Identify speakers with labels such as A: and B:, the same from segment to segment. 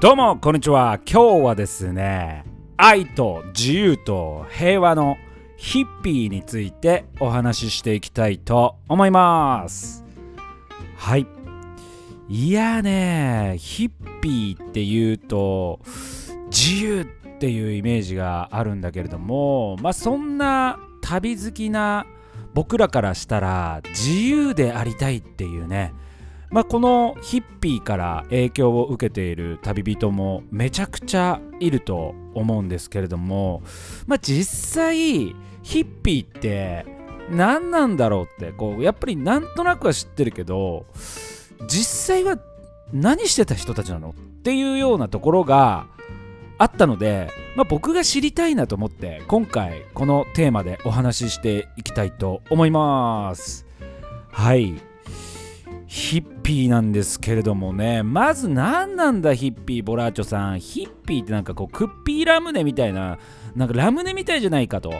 A: どうもこんにちは。今日はですね愛と自由と平和のヒッピーについてお話ししていきたいと思います。はい。いやねヒッピーっていうと自由っていうイメージがあるんだけれどもまあそんな旅好きな僕らからしたら自由でありたいっていうねまあ、このヒッピーから影響を受けている旅人もめちゃくちゃいると思うんですけれども、まあ、実際ヒッピーって何なんだろうってこうやっぱりなんとなくは知ってるけど実際は何してた人たちなのっていうようなところがあったので、まあ、僕が知りたいなと思って今回このテーマでお話ししていきたいと思います。はい。ヒッピーなんですけれどもね。まず何なんだヒッピー。ボラーチョさん。ヒッピーってなんかこうクッピーラムネみたいななんかラムネみたいじゃないかと。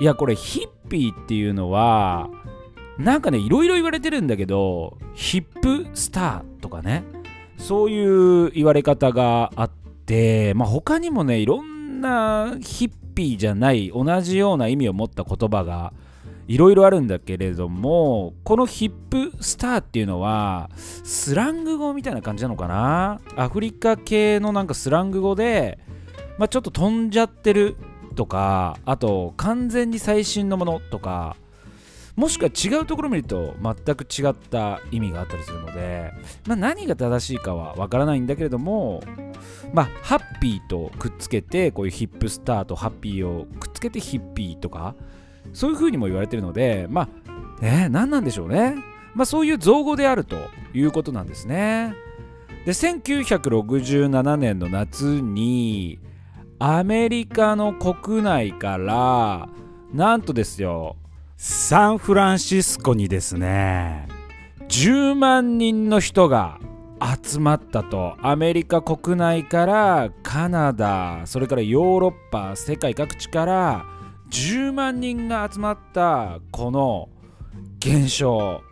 A: いやこれヒッピーっていうのはなんかねいろいろ言われてるんだけどヒップスターとかね。そういう言われ方があってまあ他にもねいろんなヒッピーじゃない同じような意味を持った言葉がいろいろあるんだけれどもこのヒップスターっていうのはスラング語みたいな感じなのかな？アフリカ系のなんかスラング語で、まあ、ちょっと飛んじゃってるとかあと完全に最新のものとかもしくは違うところ見ると全く違った意味があったりするので、まあ、何が正しいかはわからないんだけれども、まあ、ハッピーとくっつけてこういうヒップスターとハッピーをくっつけてヒッピーとかそういうふうにも言われてるのでまあね何なんでしょうね。まあそういう造語であるということなんですね。で1967年の夏にアメリカの国内からなんとですよサンフランシスコにですね10万人の人が集まったと。アメリカ国内からカナダそれからヨーロッパ世界各地から10万人が集まったこの現象。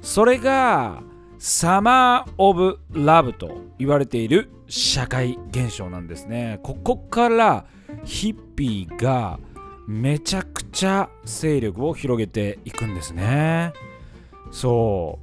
A: それがサマー・オブ・ラブと言われている社会現象なんですね。ここからヒッピーがめちゃくちゃ勢力を広げていくんですね。そ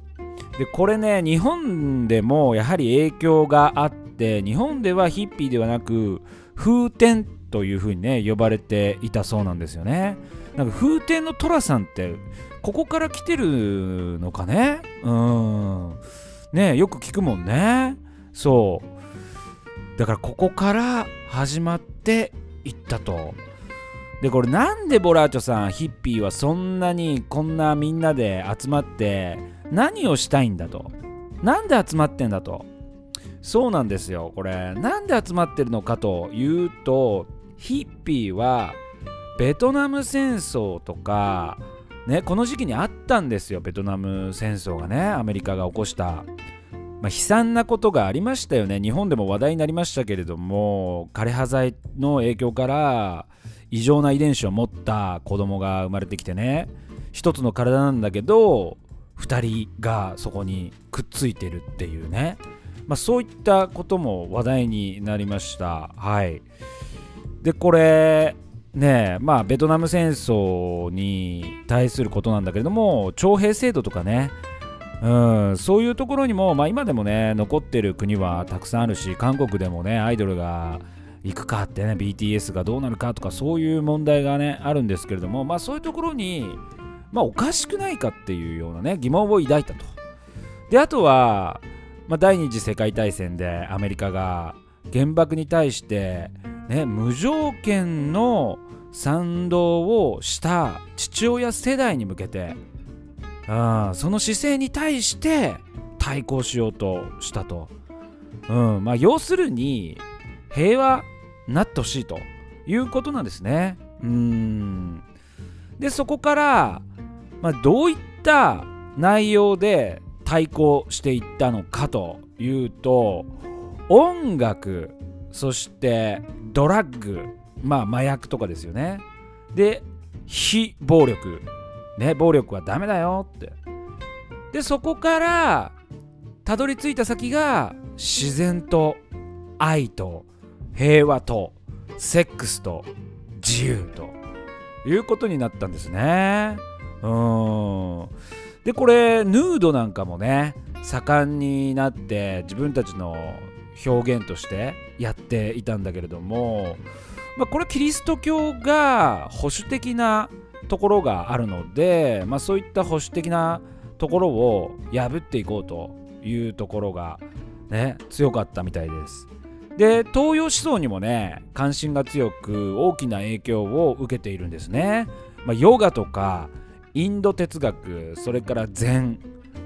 A: う。でこれね日本でもやはり影響があって日本ではヒッピーではなく風天というふうにね呼ばれていたそうなんですよね。なんか風天の寅さんってここから来てるのかね？うん。ねよく聞くもんね。そう。だからここから始まっていったと。でこれなんでボラーチョさんヒッピーはそんなにこんなみんなで集まって何をしたいんだと？なんで集まってんだと？そうなんですよ。これなんで集まってるのかというとヒッピーはベトナム戦争とかねこの時期にあったんですよベトナム戦争がねアメリカが起こした、まあ、悲惨なことがありましたよね。日本でも話題になりましたけれども枯葉剤の影響から異常な遺伝子を持った子供が生まれてきてね一つの体なんだけど2人がそこにくっついてるっていうね、まあ、そういったことも話題になりました。はい。でこれねまあベトナム戦争に対することなんだけれども徴兵制度とかねうん、そういうところにも、まあ、今でもね残ってる国はたくさんあるし韓国でもねアイドルが行くかってね BTS がどうなるかとかそういう問題がねあるんですけれども、まあ、そういうところに、まあ、おかしくないかっていうようなね疑問を抱いたと。であとは、まあ、第二次世界大戦でアメリカが原爆に対してね、無条件の賛同をした父親世代に向けてあその姿勢に対して対抗しようとしたと、うんまあ、要するに平和になってほしいということなんですね。うん。でそこから、まあ、どういった内容で対抗していったのかというと音楽。そしてドラッグ。まあ麻薬とかですよね。で非暴力。ね暴力はダメだよって。でそこからたどり着いた先が自然と愛と平和とセックスと自由と。いうことになったんですね。うん。でこれヌードなんかもね盛んになって自分たちの表現としてやっていたんだけれども、まあ、これキリスト教が保守的なところがあるので、まあ、そういった保守的なところを破っていこうというところがね強かったみたいです。で東洋思想にもね関心が強く大きな影響を受けているんですね。まあ、ヨガとかインド哲学それから禅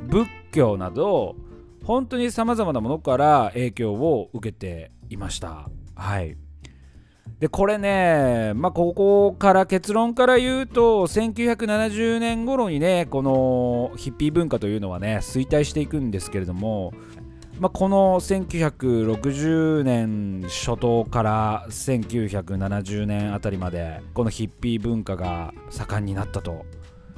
A: 仏教など本当にさまざまなものから影響を受けていました。はいでこれね、まあ、ここから結論から言うと1970年頃にねこのヒッピー文化というのはね衰退していくんですけれども、まあ、この1960年初頭から1970年あたりまでこのヒッピー文化が盛んになったと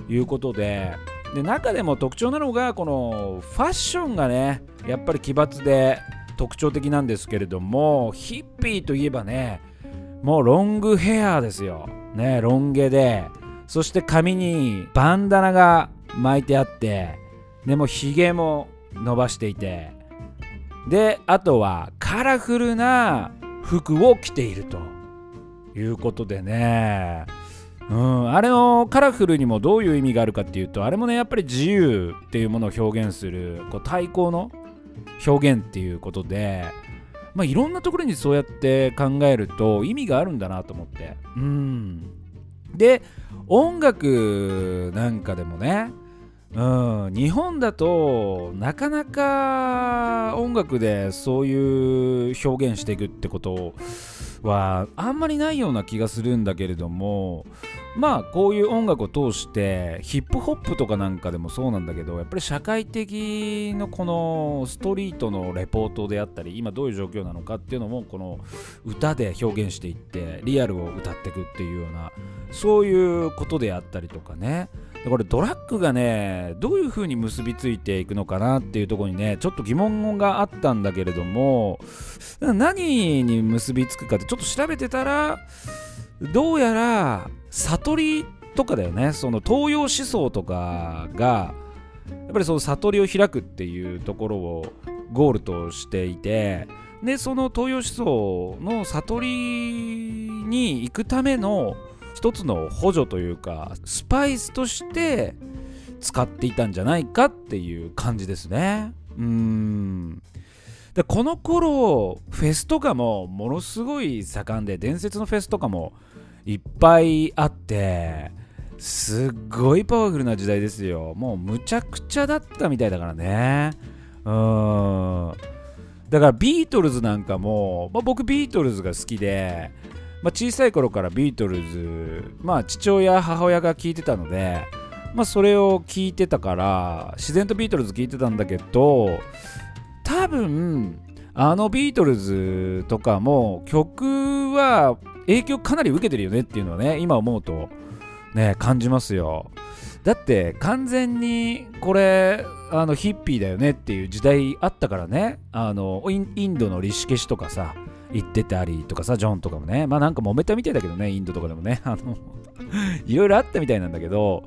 A: いうことでで中でも特徴なのがこのファッションがねやっぱり奇抜で特徴的なんですけれどもヒッピーといえばねもうロングヘアですよ。ねロン毛で。そして髪にバンダナが巻いてあってでもひげも伸ばしていて。であとはカラフルな服を着ているということでね。うん、あれのカラフルにもどういう意味があるかっていうとあれもねやっぱり自由っていうものを表現するこう対抗の表現っていうことで、まあ、いろんなところにそうやって考えると意味があるんだなと思って。うん。で音楽なんかでもねうん、日本だとなかなか音楽でそういう表現していくってことはあんまりないような気がするんだけれどもまあこういう音楽を通してヒップホップとかなんかでもそうなんだけどやっぱり社会的のこのストリートのレポートであったり今どういう状況なのかっていうのもこの歌で表現していってリアルを歌っていくっていうようなそういうことであったりとかね。これドラッグがねどういう風に結びついていくのかなっていうとこにねちょっと疑問があったんだけれども何に結びつくかってちょっと調べてたらどうやら悟りとかだよね。その東洋思想とかがやっぱりその悟りを開くっていうところをゴールとしていてでその東洋思想の悟りに行くための一つの補助というかスパイスとして使っていたんじゃないかっていう感じですね。うん。でこの頃フェスとかもものすごい盛んで伝説のフェスとかもいっぱいあってすっごいパワフルな時代ですよ。もうむちゃくちゃだったみたいだからね。うん。だからビートルズなんかも、まあ、僕ビートルズが好きでまあ、小さい頃からビートルズ、まあ、父親母親が聞いてたので、まあ、それを聞いてたから自然とビートルズ聞いてたんだけど多分あのビートルズとかも曲は影響かなり受けてるよねっていうのはね今思うとね感じますよ。だって完全にこれあのヒッピーだよねっていう時代あったからね。あのインドのリシケシとかさ行ってたりとかさ、ジョンとかもね、まあなんか揉めたみたいだけどね、インドとかでもね、あの いろいろあったみたいなんだけど、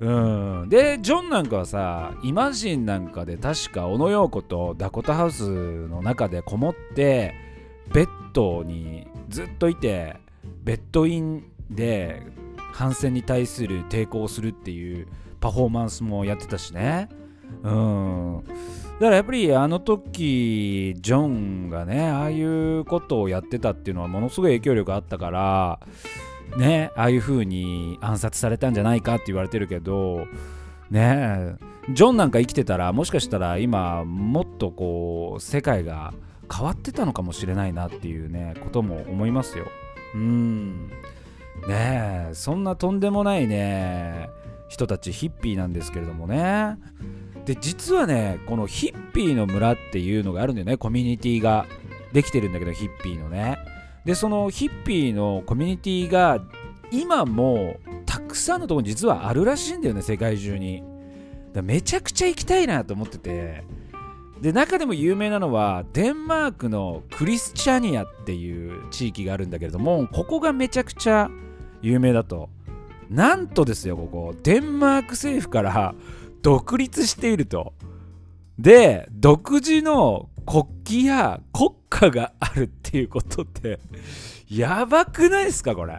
A: うん、で、ジョンなんかはさ、イマジンなんかで確か小野陽子とダコタハウスの中でこもって、ベッドにずっといて、ベッドインで反戦に対する抵抗をするっていうパフォーマンスもやってたしね。うん。だからやっぱりあの時ジョンがねああいうことをやってたっていうのはものすごい影響力あったからねああいう風に暗殺されたんじゃないかって言われてるけどねジョンなんか生きてたらもしかしたら今もっとこう世界が変わってたのかもしれないなっていうねことも思いますよ。うん。ねえそんなとんでもないね人たちヒッピーなんですけれどもね。で実はねこのヒッピーの村っていうのがあるんだよね。コミュニティができてるんだけどヒッピーのね。でそのヒッピーのコミュニティが今もたくさんのところに実はあるらしいんだよね世界中に。だめちゃくちゃ行きたいなと思ってて。で中でも有名なのはデンマークのクリスチャニアっていう地域があるんだけれどもここがめちゃくちゃ有名だと。なんとですよここ。デンマーク政府から 独立していると。で独自の国旗や国家があるっていうことってやばくないですかこれ？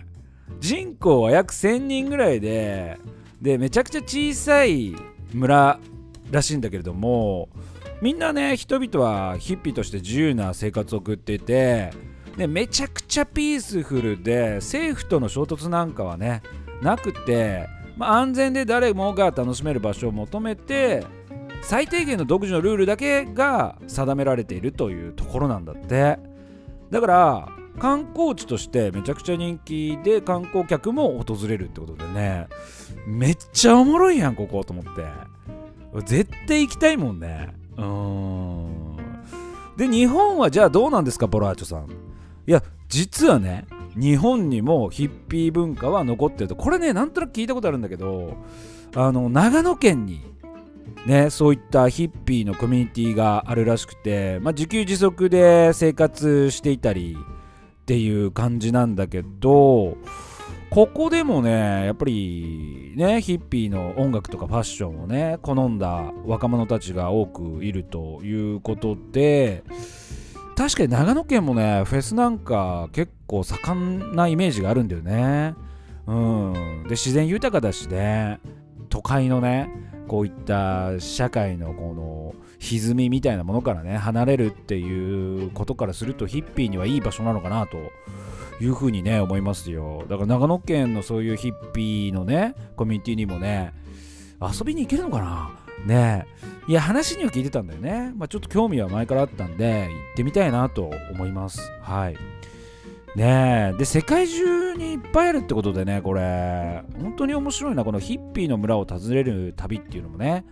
A: 人口は約1000人ぐらいででめちゃくちゃ小さい村らしいんだけれどもみんなね人々はヒッピーとして自由な生活を送っていてでめちゃくちゃピースフルで政府との衝突なんかはねなくて、まあ、安全で誰もが楽しめる場所を求めて最低限の独自のルールだけが定められているというところなんだって。だから観光地としてめちゃくちゃ人気で観光客も訪れるってことでねめっちゃおもろいやんここと思って。絶対行きたいもんね。うん。で日本はじゃあどうなんですかボラーチョさん。いや実はね日本にもヒッピー文化は残ってると。これねなんとなく聞いたことあるんだけどあの長野県にねそういったヒッピーのコミュニティがあるらしくて、まあ、自給自足で生活していたりっていう感じなんだけどここでもねやっぱりねヒッピーの音楽とかファッションをね好んだ若者たちが多くいるということで確かに長野県もねフェスなんか結構盛んなイメージがあるんだよね。うん。で自然豊かだしね。都会のねこういった社会のこの歪みみたいなものからね離れるっていうことからするとヒッピーにはいい場所なのかなというふうにね思いますよ。だから長野県のそういうヒッピーのねコミュニティにもね遊びに行けるのかな？ね。いや話には聞いてたんだよね、まあ、ちょっと興味は前からあったんで行ってみたいなと思います。はい。ねえ。で世界中にいっぱいあるってことでねこれ。本当に面白いな。このヒッピーの村を訪れる旅っていうのもね。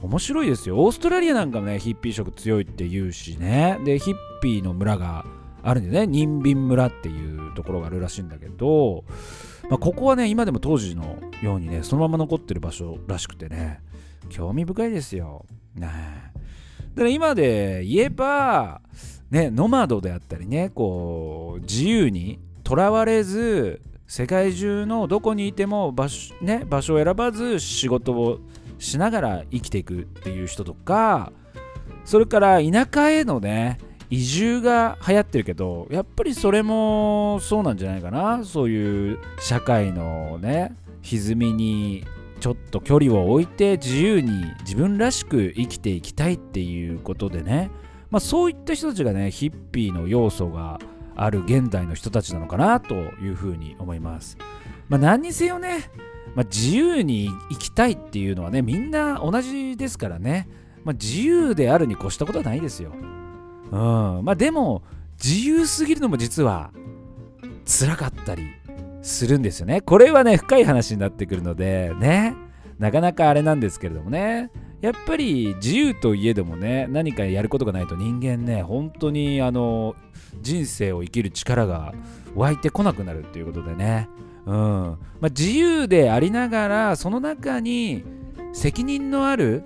A: 面白いですよ。オーストラリアなんかもねヒッピー色強いって言うしね。でヒッピーの村があるんでね。ニンン村っていうところがあるらしいんだけど、まあ、ここはね今でも当時のようにねそのまま残ってる場所らしくてね。興味深いですよ。ねで今で言えばねノマドであったりねこう自由にとらわれず世界中のどこにいても場所,、ね、場所を選ばず仕事をしながら生きていくっていう人とかそれから田舎へのね移住が流行ってるけどやっぱりそれもそうなんじゃないかな。そういう社会のね歪みにちょっと距離を置いて自由に自分らしく生きていきたいっていうことでね、まあ、そういった人たちがねヒッピーの要素がある現代の人たちなのかなというふうに思います。まあ、何にせよね、まあ、自由に生きたいっていうのはねみんな同じですからね、まあ、自由であるに越したことはないですよ。うんまあ、でも自由すぎるのも実は辛かったりするんですよね。これはね深い話になってくるのでねなかなかあれなんですけれどもねやっぱり自由といえどもね何かやることがないと人間ね本当にあの人生を生きる力が湧いてこなくなるっていうことでね、うん。まあ、自由でありながらその中に責任のある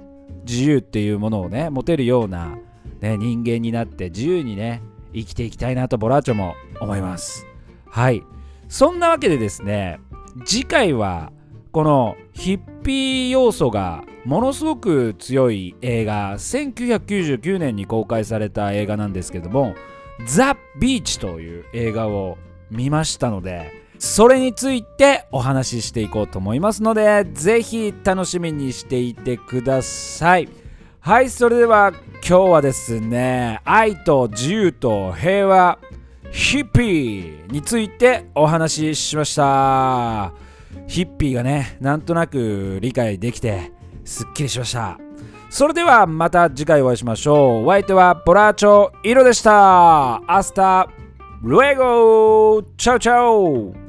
A: 自由っていうものをね持てるようなね、人間になって自由にね生きていきたいなとボラーチョも思います。はい。そんなわけでですね次回はこのヒッピー要素がものすごく強い映画1999年に公開された映画なんですけども「ザ・ビーチ」という映画を見ましたのでそれについてお話ししていこうと思いますのでぜひ楽しみにしていてください。はいそれでは今日はですね愛と自由と平和ヒッピーについてお話ししましたヒッピーがねなんとなく理解できてすっきりしました。それではまた次回お会いしましょう。お相手はボラーチョイロでした。 Hasta luego chao chao